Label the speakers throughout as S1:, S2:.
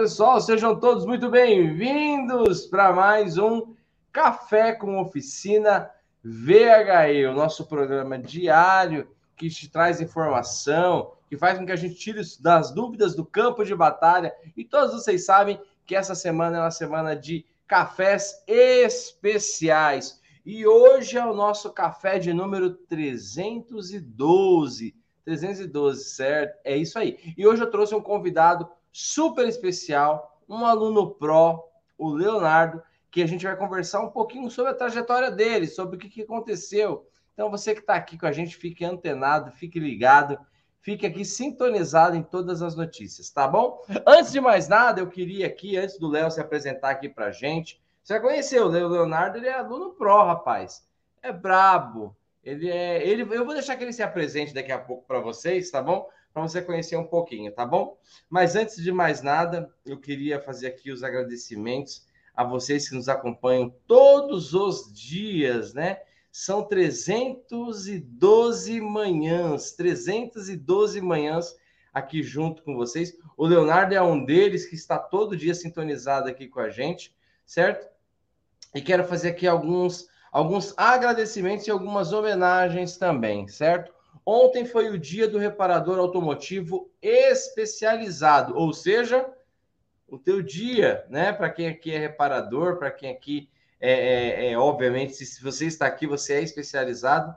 S1: Pessoal, sejam todos muito bem-vindos para mais um Café com Oficina VHE, o nosso programa diário que te traz informação, que faz com que a gente tire das dúvidas do campo de batalha. E todos vocês sabem que essa semana é uma semana de cafés especiais. E hoje é o nosso café de número 312. 312, certo? É isso aí. E hoje eu trouxe um convidado super especial, um aluno pró, o Leonardo, que a gente vai conversar um pouquinho sobre a trajetória dele, sobre o que, que aconteceu. Então, você que está aqui com a gente, fique antenado, fique ligado, fique aqui sintonizado em todas as notícias, tá bom? Antes de mais nada, eu queria aqui, antes do Léo se apresentar aqui para a gente, você conheceu o Leonardo, ele é aluno pró, rapaz. É brabo. Ele é. Ele, eu vou deixar que ele se apresente daqui a pouco para vocês, tá bom? Para você conhecer um pouquinho, tá bom? Mas antes de mais nada, eu queria fazer aqui os agradecimentos a vocês que nos acompanham todos os dias, né? São 312 manhãs, 312 manhãs aqui junto com vocês. O Leonardo é um deles que está todo dia sintonizado aqui com a gente, certo? E quero fazer aqui alguns alguns agradecimentos e algumas homenagens também, certo? Ontem foi o dia do reparador automotivo especializado, ou seja, o teu dia, né? Para quem aqui é reparador, para quem aqui é, é, é, obviamente, se você está aqui, você é especializado.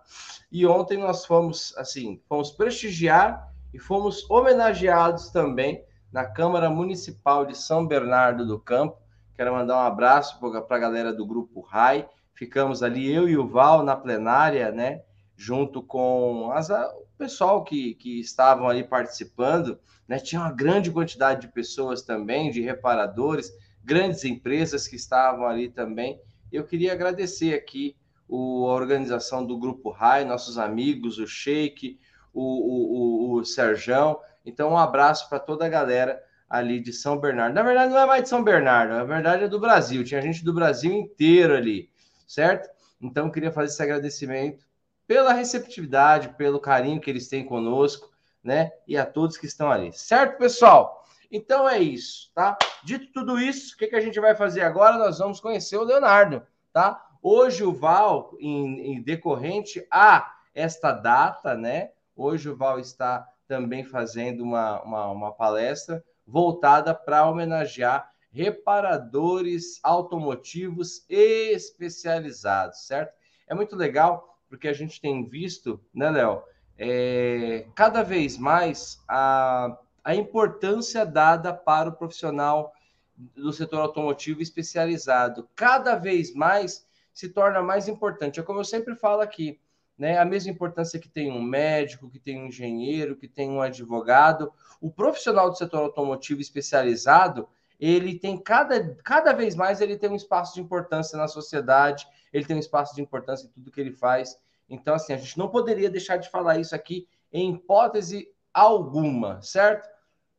S1: E ontem nós fomos, assim, fomos prestigiar e fomos homenageados também na Câmara Municipal de São Bernardo do Campo. Quero mandar um abraço para a galera do Grupo RAI. Ficamos ali, eu e o Val, na plenária, né? Junto com as, o pessoal que, que estavam ali participando, né? Tinha uma grande quantidade de pessoas também, de reparadores, grandes empresas que estavam ali também. Eu queria agradecer aqui o, a organização do Grupo RAI, nossos amigos, o Sheik, o, o, o, o Serjão. Então, um abraço para toda a galera ali de São Bernardo. Na verdade, não é mais de São Bernardo, na verdade é do Brasil. Tinha gente do Brasil inteiro ali, certo? Então, queria fazer esse agradecimento pela receptividade, pelo carinho que eles têm conosco, né? E a todos que estão ali. Certo, pessoal? Então é isso, tá? Dito tudo isso, o que, que a gente vai fazer agora? Nós vamos conhecer o Leonardo, tá? Hoje o Val, em, em decorrente a esta data, né? Hoje o Val está também fazendo uma, uma, uma palestra voltada para homenagear reparadores automotivos especializados, certo? É muito legal porque a gente tem visto, né, Léo, é, cada vez mais a, a importância dada para o profissional do setor automotivo especializado. Cada vez mais se torna mais importante. É como eu sempre falo aqui, né? A mesma importância que tem um médico, que tem um engenheiro, que tem um advogado. O profissional do setor automotivo especializado, ele tem cada, cada vez mais ele tem um espaço de importância na sociedade ele tem um espaço de importância em tudo que ele faz. Então, assim, a gente não poderia deixar de falar isso aqui em hipótese alguma, certo?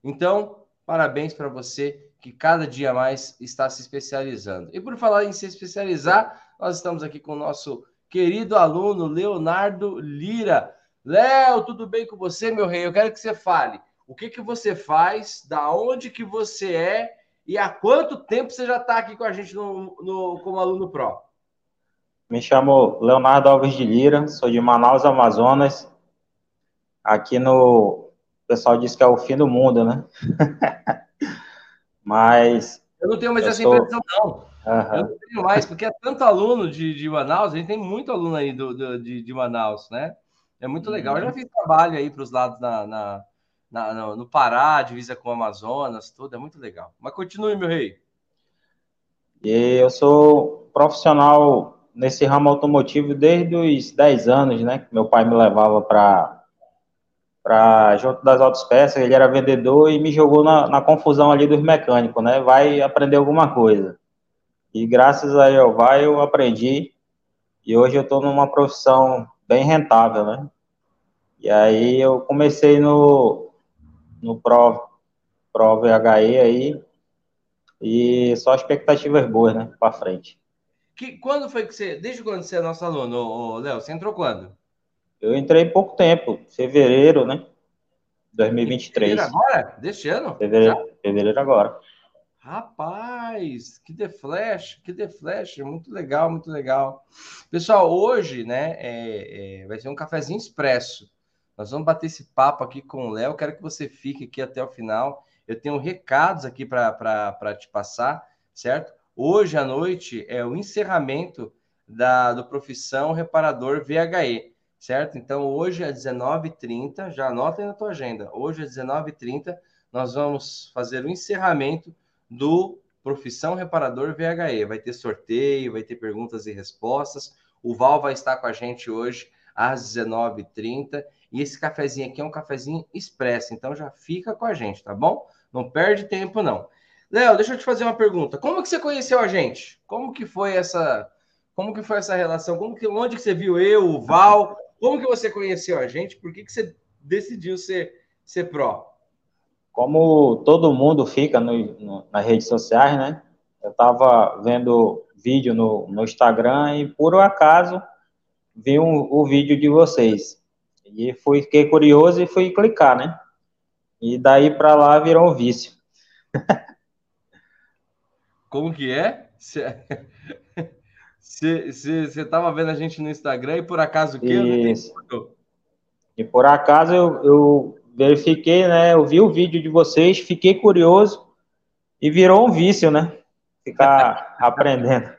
S1: Então, parabéns para você que cada dia mais está se especializando. E por falar em se especializar, nós estamos aqui com o nosso querido aluno Leonardo Lira. Léo, tudo bem com você, meu rei? Eu quero que você fale. O que, que você faz, da onde que você é e há quanto tempo você já está aqui com a gente no, no, como aluno pró?
S2: Me chamo Leonardo Alves de Lira, sou de Manaus, Amazonas. Aqui no. O pessoal diz que é o fim do mundo, né? Mas.
S1: Eu não tenho mais essa sou... impressão, não. Uhum. Eu não tenho mais, porque é tanto aluno de, de Manaus, a gente tem muito aluno aí do, do de, de Manaus, né? É muito legal. Eu já uhum. fiz trabalho aí para os lados na, na, na no, no Pará, divisa com o Amazonas, tudo, é muito legal. Mas continue, meu rei.
S2: E eu sou profissional nesse ramo automotivo desde os 10 anos, né? Meu pai me levava para para junto das autopeças, ele era vendedor e me jogou na, na, confusão ali dos mecânicos, né? Vai aprender alguma coisa. E graças a Jeová eu aprendi e hoje eu estou numa profissão bem rentável, né? E aí eu comecei no no Pro, Pro VHE aí e só expectativas boas, né? Para frente.
S1: Que, quando foi que você. Desde quando você é nosso aluno, Léo? Você entrou quando?
S2: Eu entrei pouco tempo, fevereiro, né? 2023.
S1: Fevereiro agora? Deste ano?
S2: Fevereiro. fevereiro agora.
S1: Rapaz, que The Flash, que The Flash, muito legal, muito legal. Pessoal, hoje, né, é, é, vai ser um cafezinho expresso. Nós vamos bater esse papo aqui com o Léo. Quero que você fique aqui até o final. Eu tenho recados aqui para te passar, certo? Hoje à noite é o encerramento da, do Profissão Reparador VHE, certo? Então, hoje às 19h30, já anota aí na tua agenda, hoje às 19h30, nós vamos fazer o encerramento do Profissão Reparador VHE. Vai ter sorteio, vai ter perguntas e respostas. O Val vai estar com a gente hoje às 19h30. E esse cafezinho aqui é um cafezinho expresso, então já fica com a gente, tá bom? Não perde tempo, não. Léo, deixa eu te fazer uma pergunta. Como que você conheceu a gente? Como que foi essa, como que foi essa relação? Como que, onde que você viu eu, o Val? Como que você conheceu a gente? Por que, que você decidiu ser, ser pró?
S2: como todo mundo fica no, no, nas redes sociais, né? Eu estava vendo vídeo no, no, Instagram e, por acaso, vi um, o vídeo de vocês. E fui, fiquei curioso e fui clicar, né? E daí para lá virou um vício.
S1: Como que é? Você estava vendo a gente no Instagram e por acaso o quê?
S2: Isso. E por acaso eu, eu verifiquei, né? Eu vi o vídeo de vocês, fiquei curioso e virou um vício, né? Ficar aprendendo.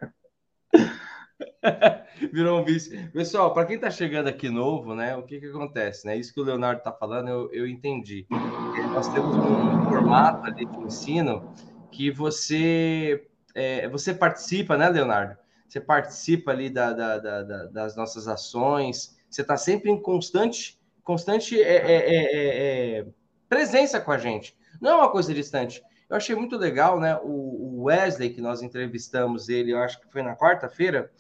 S1: virou um vício. Pessoal, para quem está chegando aqui novo, né? O que que acontece, né? Isso que o Leonardo está falando, eu, eu entendi. Nós temos um formato ali de ensino que você é, você participa, né, Leonardo? Você participa ali da, da, da, das nossas ações. Você está sempre em constante constante é é, é, é, é, presença com a gente. Não é uma coisa distante. Eu achei muito legal, né? O, Wesley, que nós entrevistamos ele, eu acho que foi na quarta-feira.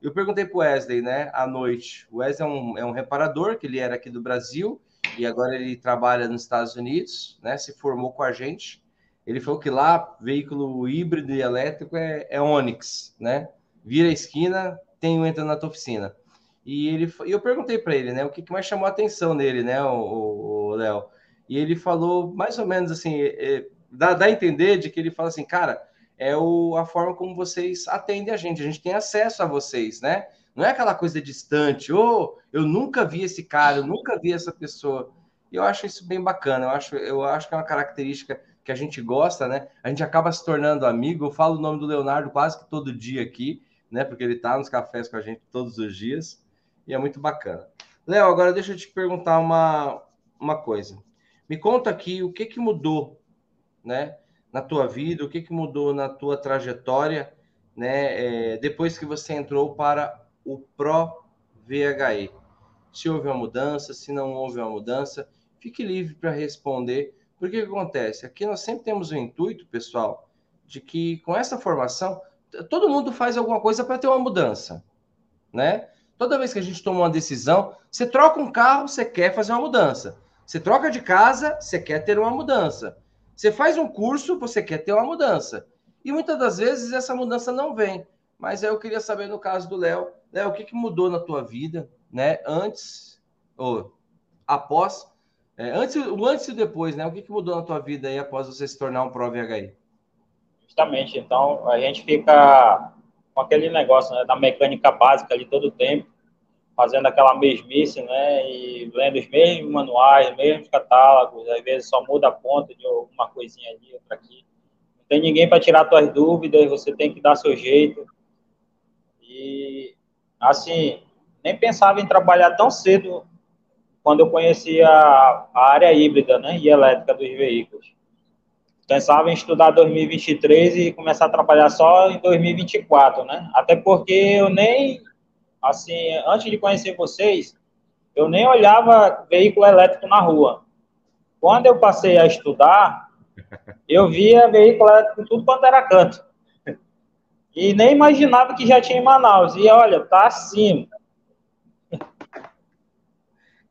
S1: Eu perguntei para o Wesley, né, à noite. O Wesley é um, é um reparador, que ele era aqui do Brasil, e agora ele trabalha nos Estados Unidos, né? Se formou com a gente. Ele falou que lá, veículo híbrido e elétrico é, é Onix, né? Vira a esquina, tem um entra na tua oficina. E ele, e eu perguntei para ele, né, o que, que, mais chamou a atenção nele, né, o Léo. E ele falou mais ou menos assim, é, é, dá, dá a entender de que ele fala assim, cara, é o, a forma como vocês atendem a gente, a gente tem acesso a vocês, né? Não é aquela coisa distante, ou oh, eu nunca vi esse cara, eu nunca vi essa pessoa. E eu acho isso bem bacana, eu acho, eu acho que é uma característica que a gente gosta, né? A gente acaba se tornando amigo. Eu falo o nome do Leonardo quase que todo dia aqui, né? Porque ele tá nos cafés com a gente todos os dias e é muito bacana. Léo, agora deixa eu te perguntar uma, uma coisa. Me conta aqui o que, que mudou, né, na tua vida, o que, que mudou na tua trajetória, né, é, depois que você entrou para o Pro VHE. Se houve uma mudança, se não houve uma mudança, fique livre para responder. Porque que acontece? Aqui nós sempre temos o intuito, pessoal, de que com essa formação, todo mundo faz alguma coisa para ter uma mudança, né? Toda vez que a gente toma uma decisão, você troca um carro, você quer fazer uma mudança. Você troca de casa, você quer ter uma mudança. Você faz um curso, você quer ter uma mudança. E muitas das vezes essa mudança não vem. Mas eu queria saber no caso do Léo, Léo, o que, que mudou na tua vida, né? Antes ou após, é, antes, o antes e depois, né? O que, que mudou na tua vida aí após você se tornar um Pro VHI?
S2: Justamente. Então a gente fica com aquele negócio né, da mecânica básica ali todo o tempo, fazendo aquela mesmice, né, e lendo os mesmos manuais, os mesmos catálogos, às vezes só muda a ponta de uma coisinha ali, outra aqui. Não tem ninguém para tirar suas dúvidas, você tem que dar seu jeito. E, assim, nem pensava em trabalhar tão cedo quando eu conheci a, a área híbrida, né, e elétrica dos veículos pensava em estudar 2023 e começar a trabalhar só em 2024, né? Até porque eu nem, assim, antes de conhecer vocês, eu nem olhava veículo elétrico na rua. Quando eu passei a estudar, eu via veículo elétrico tudo quanto era canto. E nem imaginava que já tinha em Manaus. E olha, tá assim.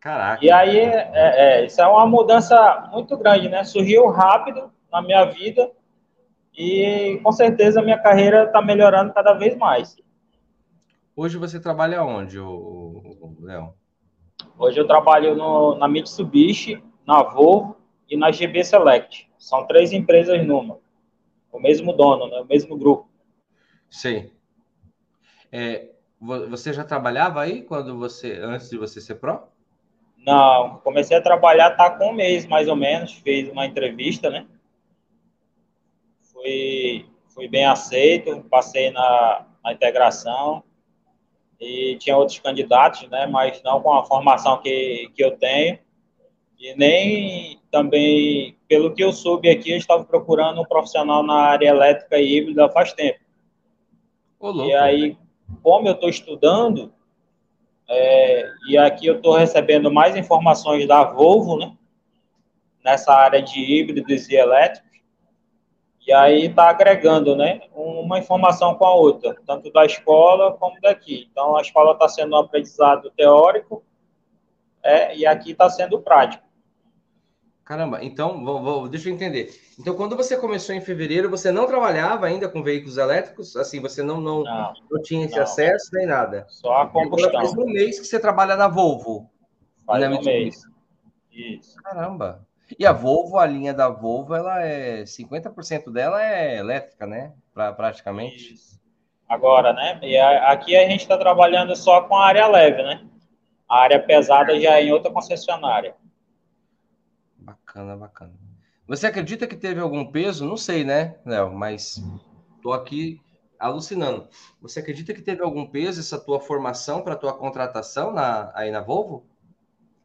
S2: Caraca. E aí, é, é, isso é uma mudança muito grande, né? Surgiu rápido, na minha vida e com certeza a minha carreira está melhorando cada vez mais.
S1: Hoje você trabalha onde, Léo?
S2: Hoje eu trabalho no, na Mitsubishi, na Volvo e na GB Select. São três empresas numa. O mesmo dono, né? o mesmo grupo.
S1: Sim. É, você já trabalhava aí quando você antes de você ser pró?
S2: Não, comecei a trabalhar tá com um mês mais ou menos, fiz uma entrevista, né? Fui, fui bem aceito, passei na, na integração e tinha outros candidatos, né? Mas não com a formação que, que eu tenho e nem também pelo que eu soube aqui, eu estava procurando um profissional na área elétrica e híbrida faz tempo. e aí, como eu estou estudando, é, e aqui eu estou recebendo mais informações da Volvo, né? Nessa área de híbridos e elétricos. E aí está agregando, né? Uma informação com a outra, tanto da escola como daqui. Então, a escola está sendo um aprendizado teórico é, e aqui está sendo prático.
S1: Caramba, então, vou, vou, deixa eu entender. Então, quando você começou em fevereiro, você não trabalhava ainda com veículos elétricos? Assim, você não, não, não, não tinha esse não. acesso nem nada?
S2: Só a combustão. Agora
S1: faz um mês que você trabalha na Volvo.
S2: Faz na um mês. Isso.
S1: Caramba. E a Volvo, a linha da Volvo, ela é 50% dela é elétrica, né? Pra, praticamente. Isso.
S2: Agora, né? E a, aqui a gente está trabalhando só com a área leve, né? A área pesada já é em outra concessionária.
S1: Bacana, bacana. Você acredita que teve algum peso? Não sei, né, Léo? Mas tô aqui alucinando. Você acredita que teve algum peso essa tua formação para tua contratação na, aí na Volvo?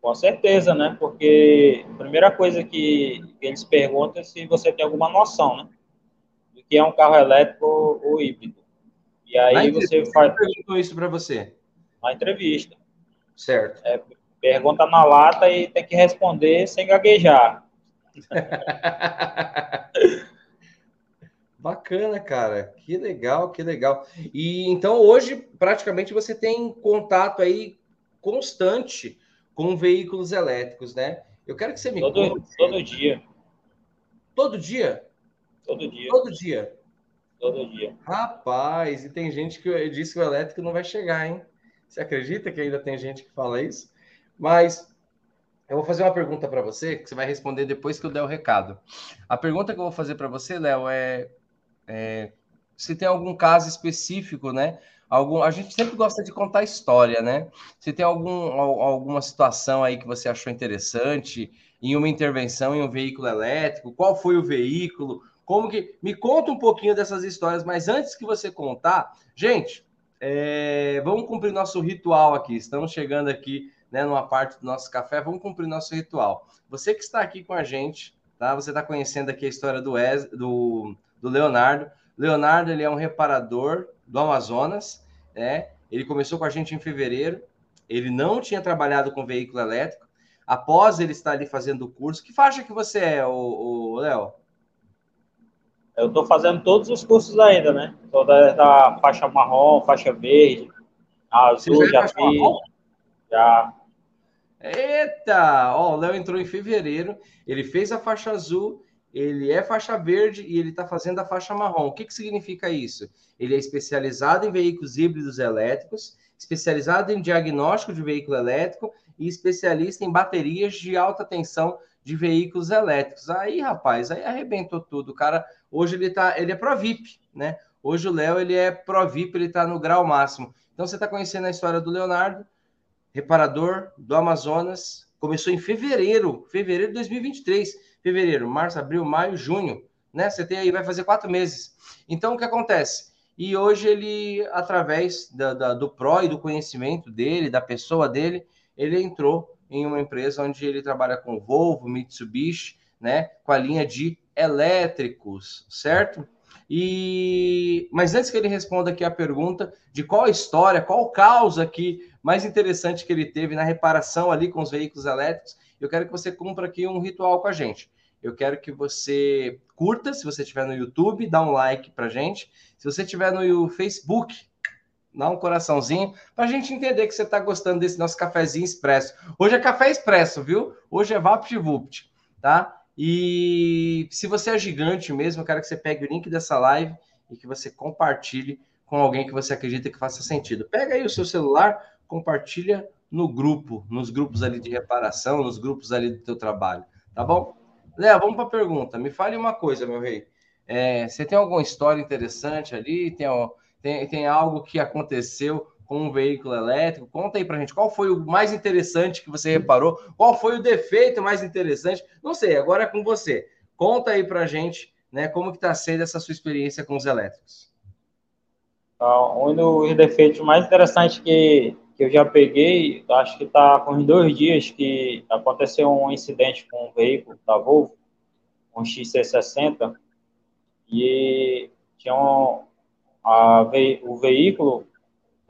S2: Com certeza, né? Porque a primeira coisa que, eles perguntam é se você tem alguma noção, né? Do que é um carro elétrico ou híbrido. E aí você faz.
S1: perguntou isso para você?
S2: Na entrevista.
S1: Certo.
S2: É, pergunta na lata e tem que responder sem gaguejar.
S1: Bacana, cara. Que legal, que legal. E então hoje praticamente você tem contato aí constante com veículos elétricos, né? Eu quero que você me
S2: todo, conte. Todo dia.
S1: Todo dia?
S2: Todo dia.
S1: Todo dia.
S2: Todo dia.
S1: Rapaz, e tem gente que disse que o elétrico não vai chegar, hein? Você acredita que ainda tem gente que fala isso? Mas eu vou fazer uma pergunta para você, que você vai responder depois que eu der o recado. A pergunta que eu vou fazer para você, Léo, é, é, se tem algum caso específico, né? Algum, a gente sempre gosta de contar história, né? Se tem algum, alguma situação aí que você achou interessante em uma intervenção em um veículo elétrico, qual foi o veículo, como que. Me conta um pouquinho dessas histórias, mas antes que você contar, gente, é, vamos cumprir nosso ritual aqui. Estamos chegando aqui né, numa parte do nosso café, vamos cumprir nosso ritual. Você que está aqui com a gente, tá? Você está conhecendo aqui a história do, do, do Leonardo. Leonardo, ele é um reparador do Amazonas, né? Ele começou com a gente em fevereiro. Ele não tinha trabalhado com veículo elétrico. Após ele estar ali fazendo o curso, que faixa que você é, o, Léo?
S2: Eu estou fazendo todos os cursos ainda, né? Toda da faixa marrom, faixa verde, azul, já, já fiz. Já.
S1: Eita! Ó, o Léo entrou em fevereiro, ele fez a faixa azul, ele é faixa verde e ele está fazendo a faixa marrom. O que, que significa isso? Ele é especializado em veículos híbridos elétricos, especializado em diagnóstico de veículo elétrico e especialista em baterias de alta tensão de veículos elétricos. Aí, rapaz, aí arrebentou tudo. O cara, hoje ele tá, ele é pro VIP, né? Hoje o Léo, ele é pro VIP, ele tá no grau máximo. Então você está conhecendo a história do Leonardo, reparador do Amazonas. Começou em fevereiro, fevereiro de 2023. Fevereiro, março, abril, maio, junho, né? Você tem aí, vai fazer quatro meses. Então, o que acontece? E hoje ele, através da, da, do PRO e do conhecimento dele, da pessoa dele, ele entrou em uma empresa onde ele trabalha com Volvo, Mitsubishi, né? Com a linha de elétricos, certo? E mas antes que ele responda aqui a pergunta de qual história, qual causa que mais interessante que ele teve na reparação ali com os veículos elétricos, eu quero que você cumpra aqui um ritual com a gente. Eu quero que você curta, se você estiver no YouTube, dá um like para gente. Se você estiver no Facebook, dá um coraçãozinho para a gente entender que você está gostando desse nosso cafezinho expresso. Hoje é café expresso, viu? Hoje é VaptVupt, tá? E se você é gigante mesmo, eu quero que você pegue o link dessa live e que você compartilhe com alguém que você acredita que faça sentido. Pega aí o seu celular, compartilha no grupo, nos grupos ali de reparação, nos grupos ali do teu trabalho, tá bom? Léo, vamos para a pergunta. Me fale uma coisa, meu rei. É, você tem alguma história interessante ali? Tem, tem, tem algo que aconteceu com um veículo elétrico? Conta aí para gente. Qual foi o mais interessante que você reparou? Qual foi o defeito mais interessante? Não sei, agora é com você. Conta aí para gente, né? Como que está sendo essa sua experiência com os elétricos?
S2: Então, um dos defeitos mais interessantes que, que eu já peguei, acho que está com uns dois dias que aconteceu um incidente com um veículo da Volvo, um XC60, e tinha um, a, o veículo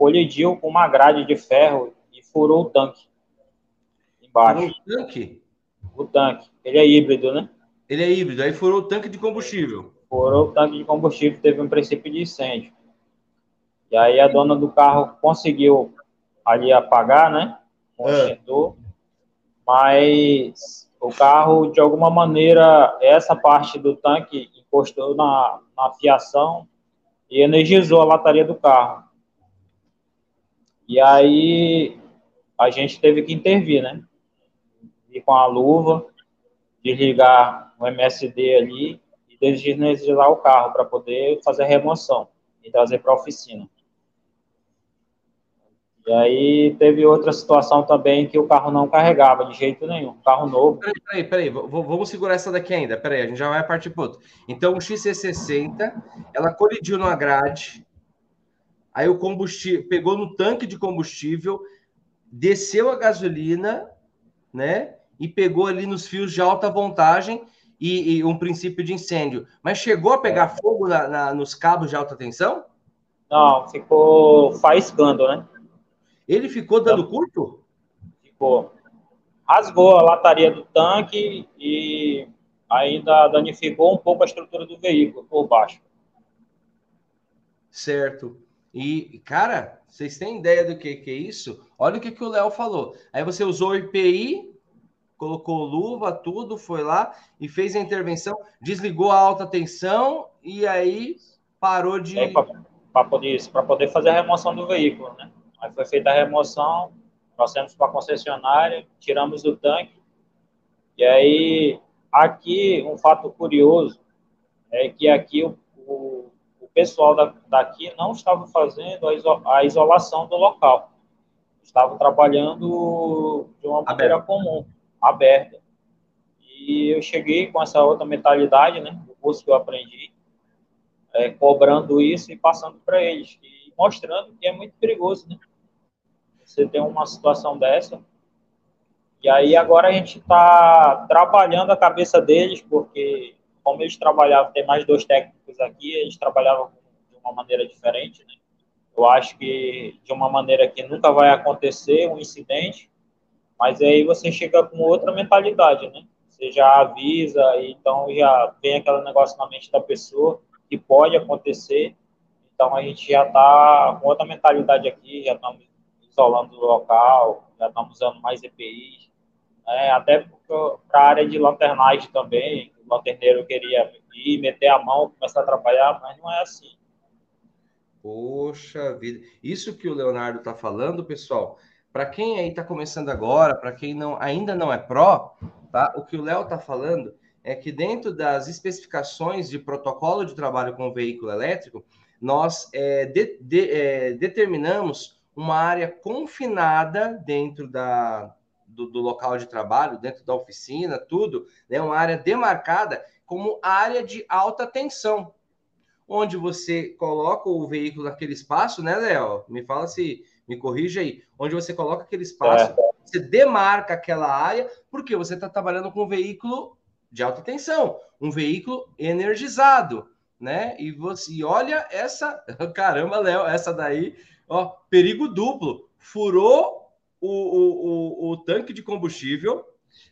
S2: colidiu com uma grade de ferro e furou o tanque embaixo. Furou o tanque? O tanque. Ele é híbrido, né?
S1: Ele é híbrido, aí furou o tanque de combustível.
S2: Furou o tanque de combustível, teve um princípio de incêndio. E aí a dona do carro conseguiu ali apagar, né? Com o extintor, mas o carro, de alguma maneira, essa parte do tanque encostou na, na fiação e energizou a lataria do carro. E aí a gente teve que intervir, né? Ir com a luva, desligar o MSD ali e desenergizar o carro para poder fazer a remoção e trazer para a oficina. E aí teve outra situação também que o carro não carregava de jeito nenhum, carro novo.
S1: Peraí, peraí, peraí, vamos segurar essa daqui ainda, peraí, a gente já vai partir para outro. Então o XC60, ela colidiu numa grade, aí o combustível, pegou no tanque de combustível, desceu a gasolina, né, e pegou ali nos fios de alta voltagem e, e um princípio de incêndio. Mas chegou a pegar fogo na, na, nos cabos de alta tensão?
S2: Não, ficou faiscando, né?
S1: Ele ficou dando curto?
S2: Ficou. Rasgou a lataria do tanque e ainda danificou um pouco a estrutura do veículo por baixo.
S1: Certo. E, cara, vocês têm ideia do que, que é isso? Olha o que, que o Léo falou. Aí você usou o IPI, colocou luva, tudo, foi lá e fez a intervenção, desligou a alta tensão e aí parou de. É,
S2: para poder, poder fazer a remoção do veículo, né? Aí foi feita a remoção, trouxemos para a concessionária, tiramos do tanque. E aí, aqui, um fato curioso é que aqui o, o, o pessoal da, daqui não estava fazendo a, iso, a isolação do local. Estavam trabalhando de uma maneira aberta. comum, aberta. E eu cheguei com essa outra mentalidade, né, do curso que eu aprendi, é, cobrando isso e passando para eles, e mostrando que é muito perigoso, né? você tem uma situação dessa. E aí agora a gente está trabalhando a cabeça deles, porque como eles trabalhavam, tem mais dois técnicos aqui, eles trabalhavam de uma maneira diferente, né? Eu acho que de uma maneira que nunca vai acontecer um incidente, mas aí você chega com outra mentalidade, né? Você já avisa, então já vem aquele negócio na mente da pessoa que pode acontecer. Então a gente já está com outra mentalidade aqui, já estamos isolando o local, já estamos usando mais EPIs, né? até para a área de lanternagem também, o lanterneiro queria ir, meter a mão, começar a trabalhar, mas não é assim.
S1: Poxa vida, isso que o Leonardo está falando, pessoal, para quem aí está começando agora, para quem não, ainda não é pró, tá? o que o Léo está falando é que dentro das especificações de protocolo de trabalho com veículo elétrico, nós é, de, de, é, determinamos uma área confinada dentro da, do, do, local de trabalho, dentro da oficina, tudo, né? uma área demarcada como área de alta tensão, onde você coloca o veículo naquele espaço, né, Léo? Me fala se, me corrija aí, onde você coloca aquele espaço, é. você demarca aquela área, porque você está trabalhando com um veículo de alta tensão, um veículo energizado, né? E você olha essa, caramba, Léo, essa daí Ó, perigo duplo. Furou o, o, o, o tanque de combustível,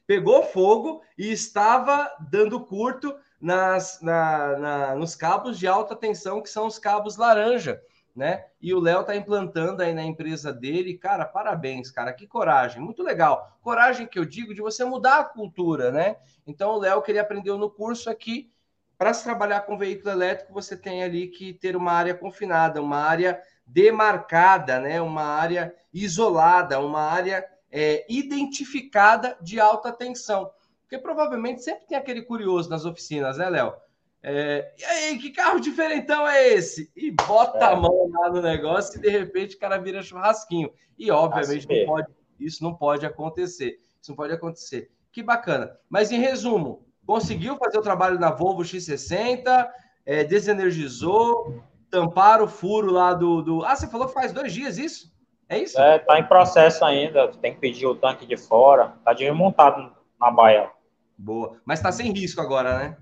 S1: pegou fogo e estava dando curto nas, na, na, nos cabos de alta tensão, que são os cabos laranja, né? E o Léo tá implantando aí na empresa dele. Cara, parabéns, cara, que coragem, muito legal. Coragem que eu digo de você mudar a cultura, né? Então, o Léo, que ele aprendeu no curso aqui, para se trabalhar com veículo elétrico, você tem ali que ter uma área confinada, uma área demarcada, né? uma área isolada, uma área é, identificada de alta tensão. Porque provavelmente sempre tem aquele curioso nas oficinas, né, Léo? É, e aí, que carro diferentão é esse? E bota é. a mão lá no negócio e de repente o cara vira churrasquinho. E obviamente não pode, isso não pode acontecer. Isso não pode acontecer. Que bacana. Mas em resumo, conseguiu fazer o trabalho na Volvo X60, é, desenergizou, tampar o furo lá do, do. Ah, você falou que faz dois dias isso? É isso?
S2: É, tá em processo ainda. Tem que pedir o tanque de fora. Tá desmontado na baia.
S1: Boa. Mas tá sem risco agora, né?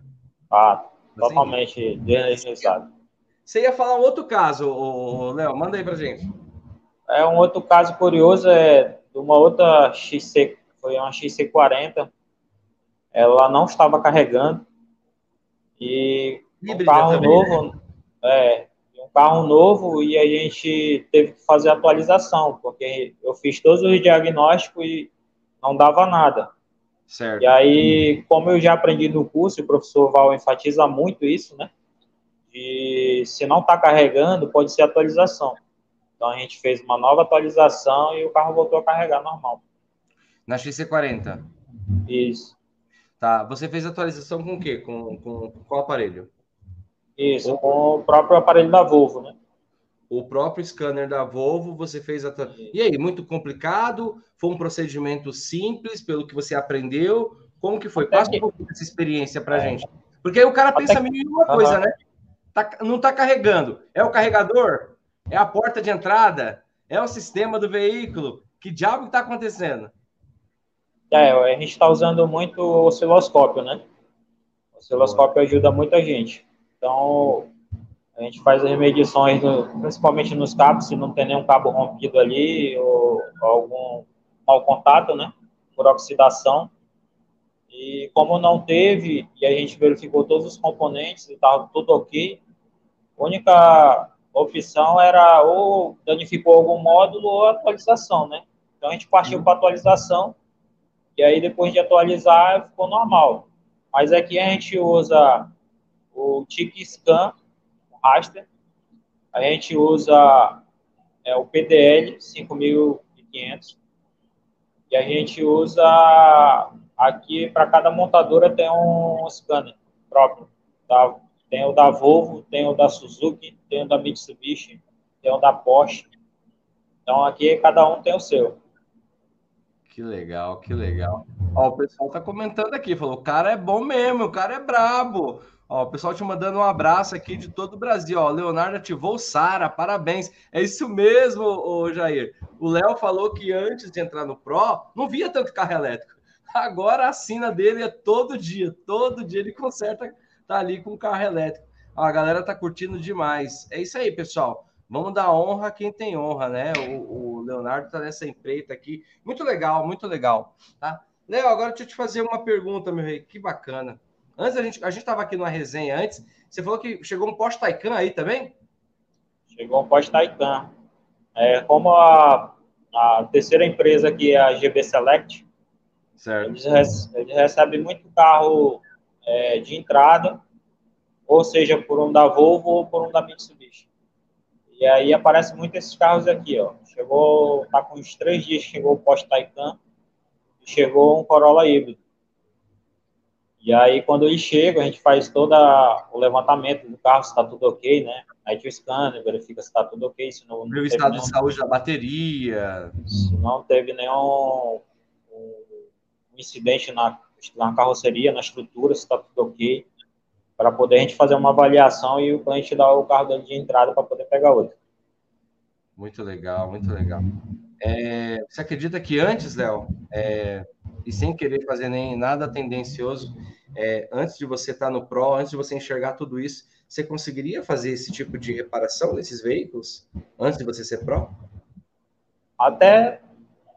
S2: Tá. tá totalmente desnecessário.
S1: Você ia falar um outro caso, Léo. Manda aí pra gente.
S2: É um outro caso curioso é de uma outra XC, foi uma XC40. Ela não estava carregando e um carro também, novo, né? é, carro novo e a gente teve que fazer atualização, porque eu fiz todos os diagnósticos e não dava nada. Certo. E aí, como eu já aprendi no curso, o professor Val enfatiza muito isso, né? E se não está carregando, pode ser atualização. Então a gente fez uma nova atualização e o carro voltou a carregar normal.
S1: Na XC40?
S2: Isso.
S1: Tá. Você fez atualização com o quê? Com, com qual aparelho?
S2: Isso, com o próprio aparelho da Volvo, né?
S1: O próprio scanner da Volvo, você fez a. E aí, muito complicado? Foi um procedimento simples, pelo que você aprendeu? Como que foi? Até Passa que... um pouco dessa experiência para é. gente. Porque aí o cara pensa Até... mil e uma coisa, uhum. né? Tá, não está carregando. É o carregador? É a porta de entrada? É o sistema do veículo? Que diabo está acontecendo?
S2: É, a gente está usando muito o osciloscópio, né? O osciloscópio ajuda muita gente. Então, a gente faz as medições, no, principalmente nos cabos, se não tem nenhum cabo rompido ali, ou, ou algum mau contato, né, por oxidação. E como não teve, e a gente verificou todos os componentes, estava tudo ok, a única opção era ou danificou algum módulo ou atualização, né? Então a gente partiu para atualização, e aí depois de atualizar ficou normal. Mas aqui a gente usa o TIC Scan, o raster. A gente usa é, o PDL 5500 e a gente usa aqui para cada montadora tem um scanner próprio. Tá? Tem o da Volvo, tem o da Suzuki, tem o da Mitsubishi, tem o da Porsche. Então aqui cada um tem o seu.
S1: Que legal, que legal. Ó, o pessoal tá comentando aqui, falou: o cara é bom mesmo, o cara é brabo. Ó, o pessoal te mandando um abraço aqui de todo o Brasil. Ó, Leonardo ativou Sara, parabéns. É isso mesmo, ô, Jair. O Léo falou que antes de entrar no Pro, não via tanto carro elétrico. Agora a sina dele é todo dia. Todo dia ele conserta, tá ali com o carro elétrico. Ó, a galera tá curtindo demais. É isso aí, pessoal. Vamos dar honra a quem tem honra, né? O, o Leonardo tá nessa empreita aqui. Muito legal, muito legal. Tá? Léo, agora deixa eu te fazer uma pergunta, meu rei. Que bacana. Antes a gente a gente estava aqui numa resenha antes. Você falou que chegou um Porsche Taycan aí também?
S2: Chegou um Porsche Taycan. É, como a, a terceira empresa aqui é a GB Select, certo. Eles, rece eles recebem muito carro é, de entrada, ou seja, por um da Volvo ou por um da Mitsubishi. E aí aparece muito esses carros aqui, ó. Chegou, tá com uns três dias que chegou o Porsche Taycan e chegou um Corolla híbrido. E aí, quando eles chegam, a gente faz todo o levantamento do carro, se está tudo ok, né? Aí o scanner verifica se está tudo ok. Se não,
S1: não o estado nenhum... de saúde da bateria.
S2: Se não teve nenhum um incidente na, na carroceria, na estrutura, se está tudo ok. Para poder a gente fazer uma avaliação e o cliente dar o carro dele de entrada para poder pegar outro.
S1: Muito legal, muito legal. É, você acredita que antes, Léo, é, e sem querer fazer nem nada tendencioso, é, antes de você estar no Pro, antes de você enxergar tudo isso, você conseguiria fazer esse tipo de reparação nesses veículos antes de você ser Pro?
S2: Até,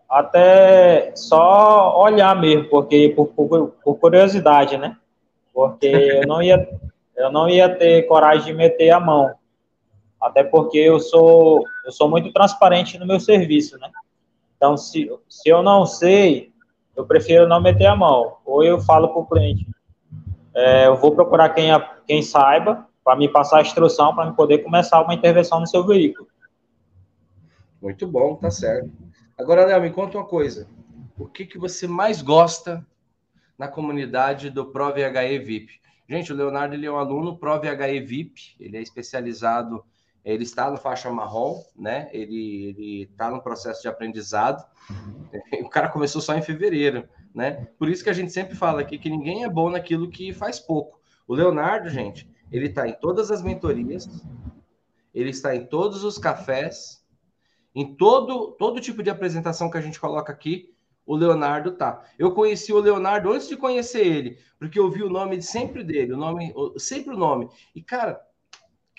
S2: até só olhar mesmo, porque por, por, por curiosidade, né? Porque eu não ia, eu não ia ter coragem de meter a mão, até porque eu sou, eu sou muito transparente no meu serviço, né? Então, se, se eu não sei, eu prefiro não meter a mão. Ou eu falo para o cliente, é, eu vou procurar quem, quem saiba para me passar a instrução para poder começar uma intervenção no seu veículo.
S1: Muito bom, tá certo. Agora, Léo, me conta uma coisa. O que, que você mais gosta na comunidade do ProVHE VIP. Gente, o Leonardo ele é um aluno ProVHE VIP, ele é especializado, ele está no faixa marrom, né? Ele está no processo de aprendizado. O cara começou só em fevereiro, né? Por isso que a gente sempre fala aqui que ninguém é bom naquilo que faz pouco. O Leonardo, gente, ele está em todas as mentorias, ele está em todos os cafés, em todo, todo tipo de apresentação que a gente coloca aqui, o Leonardo tá. Eu conheci o Leonardo antes de conhecer ele, porque eu vi o nome sempre dele, o nome, sempre o nome. E, cara,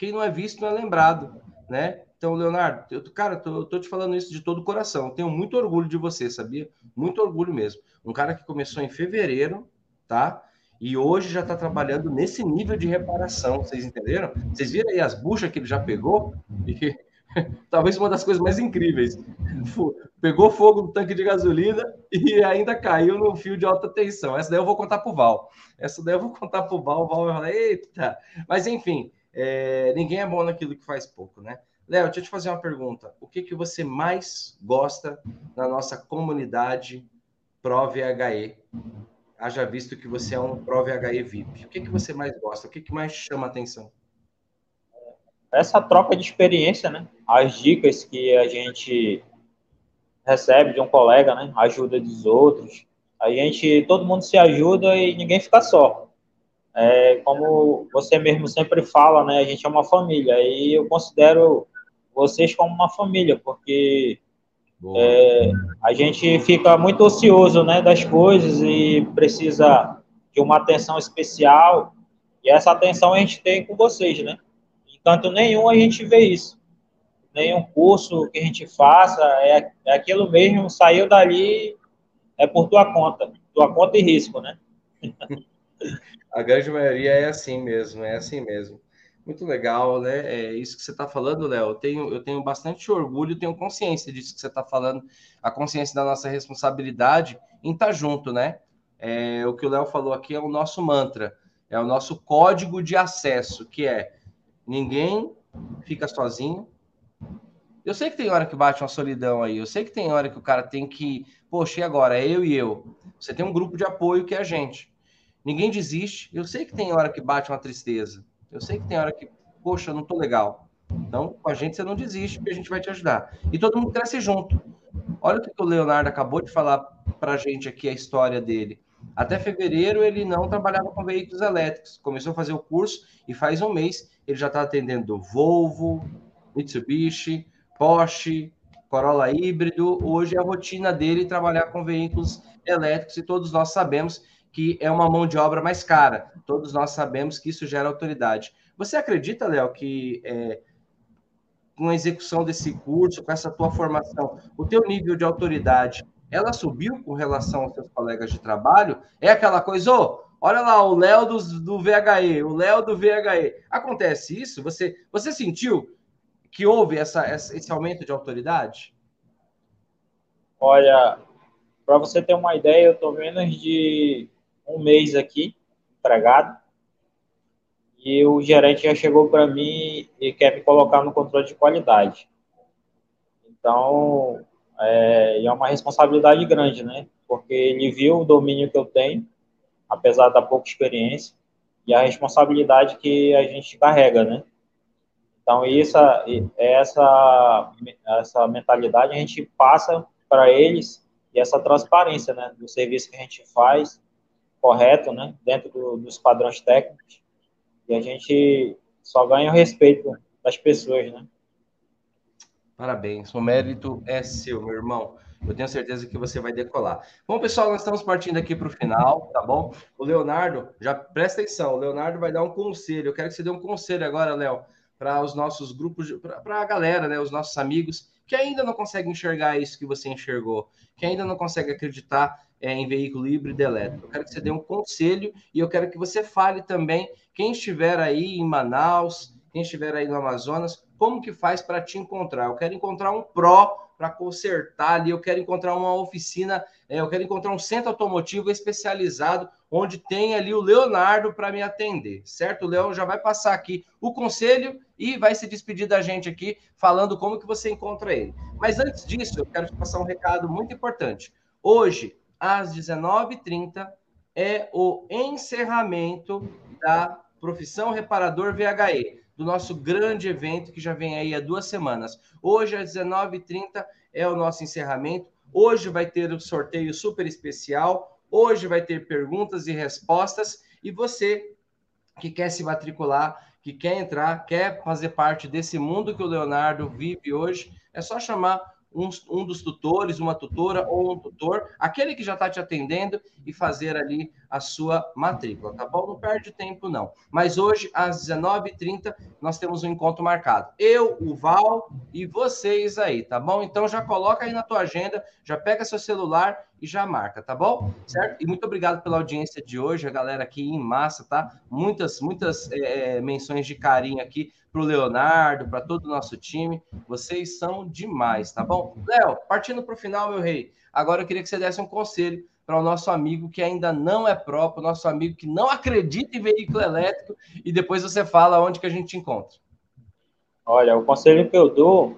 S1: quem não é visto não é lembrado, né? Então, Leonardo, eu, cara, tô, eu tô te falando isso de todo o coração. tenho muito orgulho de você, sabia? Muito orgulho mesmo. Um cara que começou em fevereiro, tá? E hoje já está trabalhando nesse nível de reparação, vocês entenderam? Vocês viram aí as buchas que ele já pegou? E talvez uma das coisas mais incríveis. Pegou fogo no tanque de gasolina e ainda caiu no fio de alta tensão. Essa daí eu vou contar para o Val. Essa daí eu vou contar para o Val. O Val vai falar, eita! Mas enfim, é... ninguém é bom naquilo que faz pouco, né? Léo, deixa eu te fazer uma pergunta. O que, que você mais gosta na nossa comunidade Pro-VHE? Haja visto que você é um Pro-VHE VIP. O que, que você mais gosta? O que, que mais chama atenção?
S2: essa troca de experiência, né? As dicas que a gente recebe de um colega, né? Ajuda dos outros. A gente, todo mundo se ajuda e ninguém fica só. É, como você mesmo sempre fala, né? A gente é uma família e eu considero vocês como uma família, porque é, a gente fica muito ocioso, né? Das coisas e precisa de uma atenção especial e essa atenção a gente tem com vocês, né? canto nenhum a gente vê isso. Nenhum curso que a gente faça, é, é aquilo mesmo, saiu dali, é por tua conta, tua conta e risco, né?
S1: a grande maioria é assim mesmo, é assim mesmo. Muito legal, né? É isso que você está falando, Léo. Eu tenho, eu tenho bastante orgulho, tenho consciência disso que você está falando, a consciência da nossa responsabilidade em estar tá junto, né? É, o que o Léo falou aqui é o nosso mantra, é o nosso código de acesso, que é Ninguém fica sozinho. Eu sei que tem hora que bate uma solidão aí. Eu sei que tem hora que o cara tem que, poxa, e agora? É eu e eu. Você tem um grupo de apoio que é a gente. Ninguém desiste. Eu sei que tem hora que bate uma tristeza. Eu sei que tem hora que, poxa, não tô legal. Então, com a gente você não desiste, porque a gente vai te ajudar. E todo mundo cresce junto. Olha o que o Leonardo acabou de falar pra gente aqui, a história dele. Até fevereiro ele não trabalhava com veículos elétricos. Começou a fazer o curso e faz um mês ele já está atendendo Volvo, Mitsubishi, Porsche, Corolla híbrido. Hoje é a rotina dele trabalhar com veículos elétricos e todos nós sabemos que é uma mão de obra mais cara. Todos nós sabemos que isso gera autoridade. Você acredita, Léo, que é, com a execução desse curso, com essa tua formação, o teu nível de autoridade, ela subiu com relação aos seus colegas de trabalho? É aquela coisa, ô, Olha lá, o Léo do, do VHE, o Léo do VHE. Acontece isso? Você, você sentiu que houve essa, esse aumento de autoridade?
S2: Olha, para você ter uma ideia, eu estou menos de um mês aqui, empregado, e o gerente já chegou para mim e quer me colocar no controle de qualidade. Então, é, é uma responsabilidade grande, né? Porque ele viu o domínio que eu tenho apesar da pouca experiência, e a responsabilidade que a gente carrega, né? Então, essa, essa, essa mentalidade a gente passa para eles e essa transparência, né, do serviço que a gente faz, correto, né, dentro do, dos padrões técnicos, e a gente só ganha o respeito das pessoas, né?
S1: Parabéns, o mérito é seu, meu irmão. Eu tenho certeza que você vai decolar. Bom, pessoal, nós estamos partindo aqui para o final, tá bom? O Leonardo, já presta atenção, o Leonardo vai dar um conselho. Eu quero que você dê um conselho agora, Léo, para os nossos grupos, para a galera, né, os nossos amigos que ainda não conseguem enxergar isso que você enxergou, que ainda não conseguem acreditar é, em veículo híbrido elétrico. Eu quero que você dê um conselho e eu quero que você fale também, quem estiver aí em Manaus, quem estiver aí no Amazonas, como que faz para te encontrar? Eu quero encontrar um pró para consertar ali. Eu quero encontrar uma oficina, é, eu quero encontrar um centro automotivo especializado onde tem ali o Leonardo para me atender, certo? O Leão já vai passar aqui o conselho e vai se despedir da gente aqui falando como que você encontra ele. Mas antes disso, eu quero te passar um recado muito importante. Hoje, às 19h30, é o encerramento da profissão reparador VHE, do nosso grande evento que já vem aí há duas semanas. Hoje, às 19h30, é o nosso encerramento. Hoje vai ter um sorteio super especial. Hoje vai ter perguntas e respostas. E você que quer se matricular, que quer entrar, quer fazer parte desse mundo que o Leonardo vive hoje, é só chamar um, um dos tutores, uma tutora ou um tutor, aquele que já está te atendendo e fazer ali a sua matrícula, tá bom? Não perde tempo, não. Mas hoje, às 19h30, nós temos um encontro marcado. Eu, o Val e vocês aí, tá bom? Então já coloca aí na tua agenda, já pega seu celular e já marca, tá bom? Certo? E muito obrigado pela audiência de hoje, a galera aqui em massa, tá? Muitas, muitas é, menções de carinho aqui para o Leonardo, para todo o nosso time. Vocês são demais, tá bom? Léo, partindo para o final, meu rei, agora eu queria que você desse um conselho para o nosso amigo que ainda não é próprio, nosso amigo que não acredita em veículo elétrico, e depois você fala onde que a gente encontra.
S2: Olha, o conselho que eu dou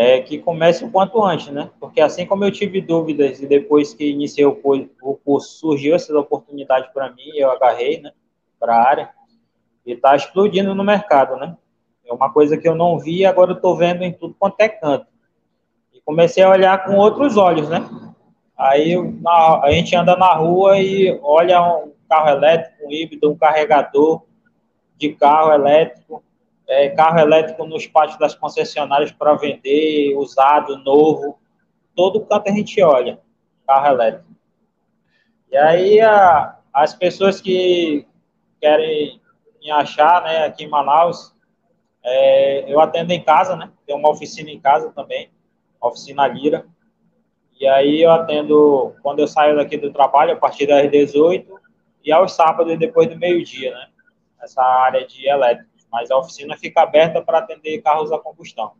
S2: é que comece o quanto antes, né? Porque assim como eu tive dúvidas e depois que iniciei o curso, surgiu essa oportunidade para mim, eu agarrei, né, para a área e está explodindo no mercado, né? É uma coisa que eu não vi, agora estou vendo em tudo quanto é canto. E comecei a olhar com outros olhos, né? Aí na, a gente anda na rua e olha um carro elétrico, um híbrido, um carregador de carro elétrico, é, carro elétrico nos pátios das concessionárias para vender, usado, novo. Todo canto a gente olha carro elétrico. E aí a, as pessoas que querem me achar, né, aqui em Manaus. É, eu atendo em casa, né? Tem uma oficina em casa também, oficina Lira. E aí eu atendo quando eu saio daqui do trabalho, a partir das 18 e aos sábados depois do meio-dia, né? Essa área de elétricos. Mas a oficina fica aberta para atender carros a combustão.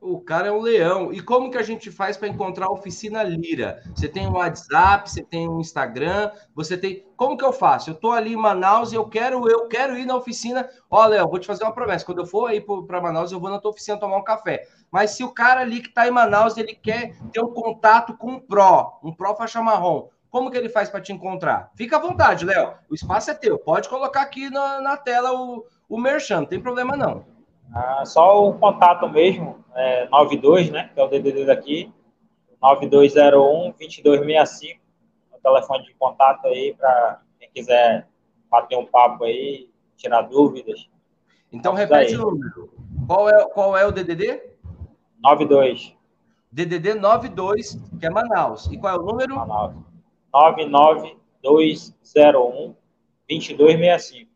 S1: O cara é um leão. E como que a gente faz para encontrar a oficina Lira? Você tem um WhatsApp, você tem um Instagram, você tem. Como que eu faço? Eu estou ali em Manaus e eu quero, eu quero ir na oficina. Ó, Léo, vou te fazer uma promessa. Quando eu for aí para Manaus, eu vou na tua oficina tomar um café. Mas se o cara ali que está em Manaus, ele quer ter um contato com um Pro, um Pro faixa marrom, como que ele faz para te encontrar? Fica à vontade, Léo. O espaço é teu. Pode colocar aqui na, na tela o, o merchan, não tem problema não.
S2: Ah, só o contato mesmo, é 92, né? Que é o DDD daqui, 9201 2265, o telefone de contato aí para quem quiser bater um papo aí, tirar dúvidas.
S1: Então repete o número. Qual é, qual é o DDD?
S2: 92.
S1: DDD 92, que é Manaus. E qual é o número? Manaus.
S2: 99201 2265.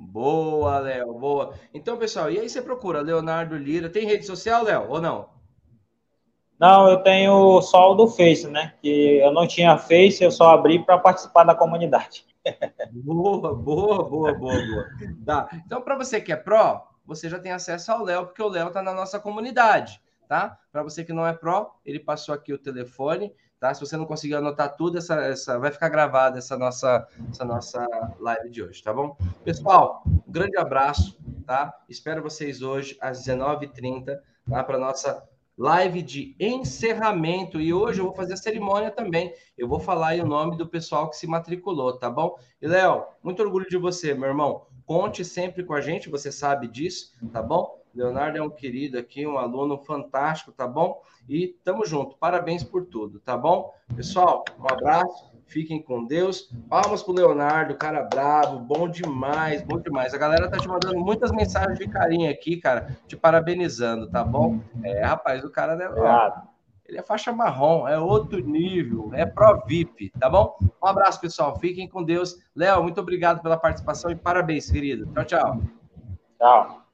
S1: Boa, Léo, boa. Então, pessoal, e aí você procura Leonardo Lira. Tem rede social, Léo, ou não?
S2: Não, eu tenho só o do Face, né? Que eu não tinha Face, eu só abri para participar da comunidade.
S1: boa, boa, boa, boa, boa. Tá. Então, para você que é pró, você já tem acesso ao Léo, porque o Léo está na nossa comunidade, tá? Para você que não é pró, ele passou aqui o telefone tá? Se você não conseguiu anotar tudo, essa, essa vai ficar gravada essa nossa, essa nossa live de hoje, tá bom? Pessoal, um grande abraço, tá? Espero vocês hoje às 19h30, tá? Para nossa live de encerramento. E hoje eu vou fazer a cerimônia também. Eu vou falar aí o nome do pessoal que se matriculou, tá bom? E Léo, muito orgulho de você, meu irmão. Conte sempre com a gente, você sabe disso, tá bom? Leonardo é um querido aqui, um aluno fantástico, tá bom? E tamo junto. Parabéns por tudo, tá bom? Pessoal, um abraço. Fiquem com Deus. Palmas pro Leonardo, cara bravo, bom demais, bom demais. A galera tá te mandando muitas mensagens de carinho aqui, cara, te parabenizando, tá bom? É, rapaz, o cara é, ó, ele é faixa marrom, é outro nível, é pro VIP, tá bom? Um abraço, pessoal. Fiquem com Deus. Léo, muito obrigado pela participação e parabéns, querido. Tchau, tchau.
S2: Tchau.